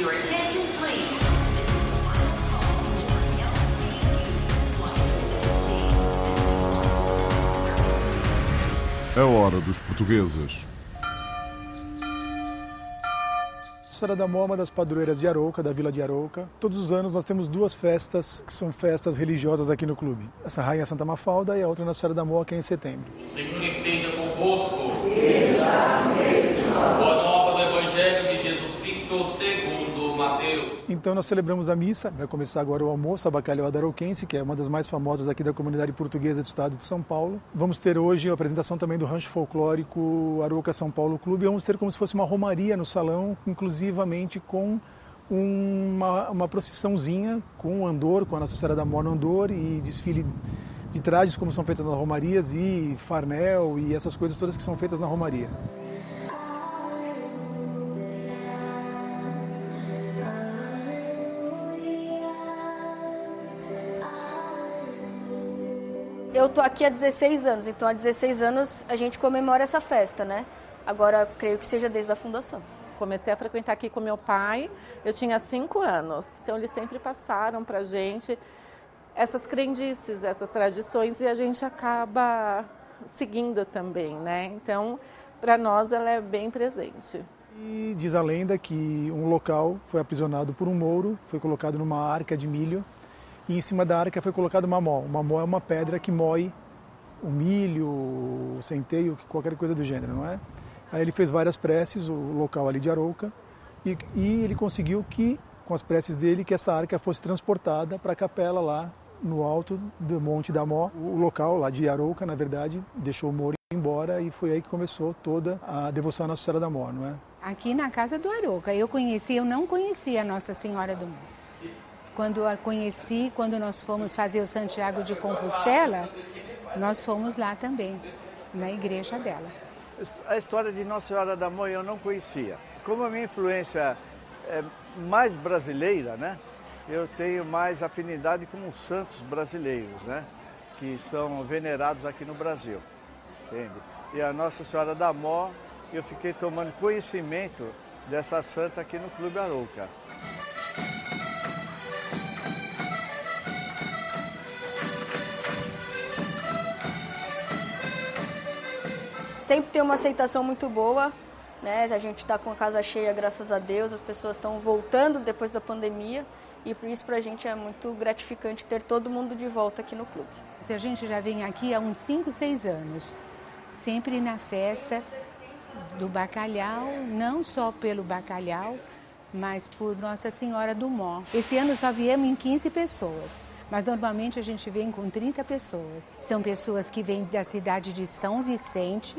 Your attention, please. A hora dos portugueses. Senhora da Mó é uma das padroeiras de Arouca, da Vila de Arouca. Todos os anos nós temos duas festas que são festas religiosas aqui no clube. Essa Rainha Santa Mafalda e a outra Nossa Senhora da Mó, que é em setembro. O Senhor esteja convosco. Boa Então nós celebramos a missa, vai começar agora o almoço, a bacalhau arouquense, que é uma das mais famosas aqui da comunidade portuguesa do estado de São Paulo. Vamos ter hoje a apresentação também do rancho folclórico Arouca São Paulo Clube. Vamos ter como se fosse uma romaria no salão, inclusivamente com uma, uma procissãozinha com o andor, com a Nossa Senhora da no andor e desfile de trajes como são feitas nas romarias e farnel e essas coisas todas que são feitas na romaria. Eu tô aqui há 16 anos, então há 16 anos a gente comemora essa festa, né? Agora creio que seja desde a fundação. Comecei a frequentar aqui com meu pai, eu tinha cinco anos. Então eles sempre passaram para gente essas crendices, essas tradições e a gente acaba seguindo também, né? Então, para nós ela é bem presente. E diz a lenda que um local foi aprisionado por um mouro, foi colocado numa arca de milho e em cima da arca foi colocado uma mó. Uma mó é uma pedra que moe o milho, o centeio, qualquer coisa do gênero, não é? Aí ele fez várias preces, o local ali de Arouca, e, e ele conseguiu que, com as preces dele, que essa arca fosse transportada para a capela lá no alto do Monte da Mó. O local lá de Arouca, na verdade, deixou o Moro embora e foi aí que começou toda a devoção à Nossa Senhora da Mó, não é? Aqui na casa do Arouca. Eu conheci, eu não conhecia a Nossa Senhora do Mó. Quando a conheci, quando nós fomos fazer o Santiago de Compostela, nós fomos lá também, na igreja dela. A história de Nossa Senhora da Mãe eu não conhecia. Como a minha influência é mais brasileira, né? Eu tenho mais afinidade com os santos brasileiros, né? Que são venerados aqui no Brasil, entende? E a Nossa Senhora da Mó, eu fiquei tomando conhecimento dessa santa aqui no Clube Arouca. Sempre tem uma aceitação muito boa, né? A gente está com a casa cheia, graças a Deus, as pessoas estão voltando depois da pandemia e por isso para a gente é muito gratificante ter todo mundo de volta aqui no clube. Se a gente já vem aqui há uns 5, 6 anos, sempre na festa do bacalhau, não só pelo bacalhau, mas por Nossa Senhora do Mó. Esse ano só viemos em 15 pessoas, mas normalmente a gente vem com 30 pessoas. São pessoas que vêm da cidade de São Vicente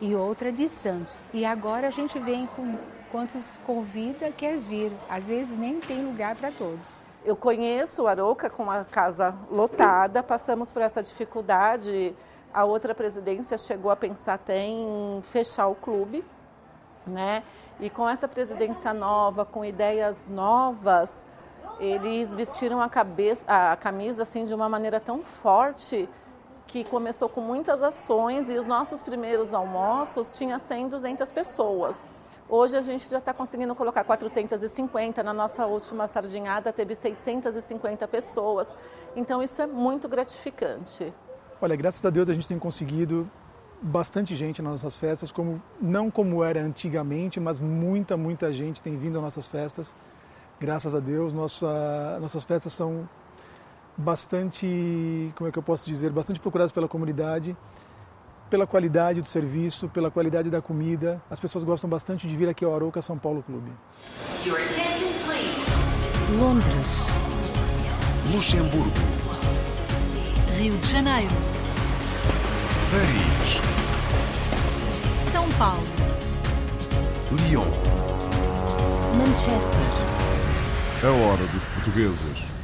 e outra de Santos. E agora a gente vem com quantos convida quer vir. Às vezes nem tem lugar para todos. Eu conheço o Arouca com a casa lotada, passamos por essa dificuldade. A outra presidência chegou a pensar até em fechar o clube, né? E com essa presidência nova, com ideias novas, eles vestiram a, cabeça, a camisa assim de uma maneira tão forte que começou com muitas ações e os nossos primeiros almoços tinha 100, 200 pessoas. Hoje a gente já está conseguindo colocar 450, na nossa última sardinhada teve 650 pessoas. Então isso é muito gratificante. Olha, graças a Deus a gente tem conseguido bastante gente nas nossas festas, como não como era antigamente, mas muita, muita gente tem vindo às nossas festas. Graças a Deus, nossa, nossas festas são bastante, como é que eu posso dizer, bastante procuradas pela comunidade, pela qualidade do serviço, pela qualidade da comida. As pessoas gostam bastante de vir aqui ao Arouca São Paulo Clube. Londres, Luxemburgo, Rio de Janeiro, Paris, São Paulo, Lyon. Manchester, A hora dos portugueses.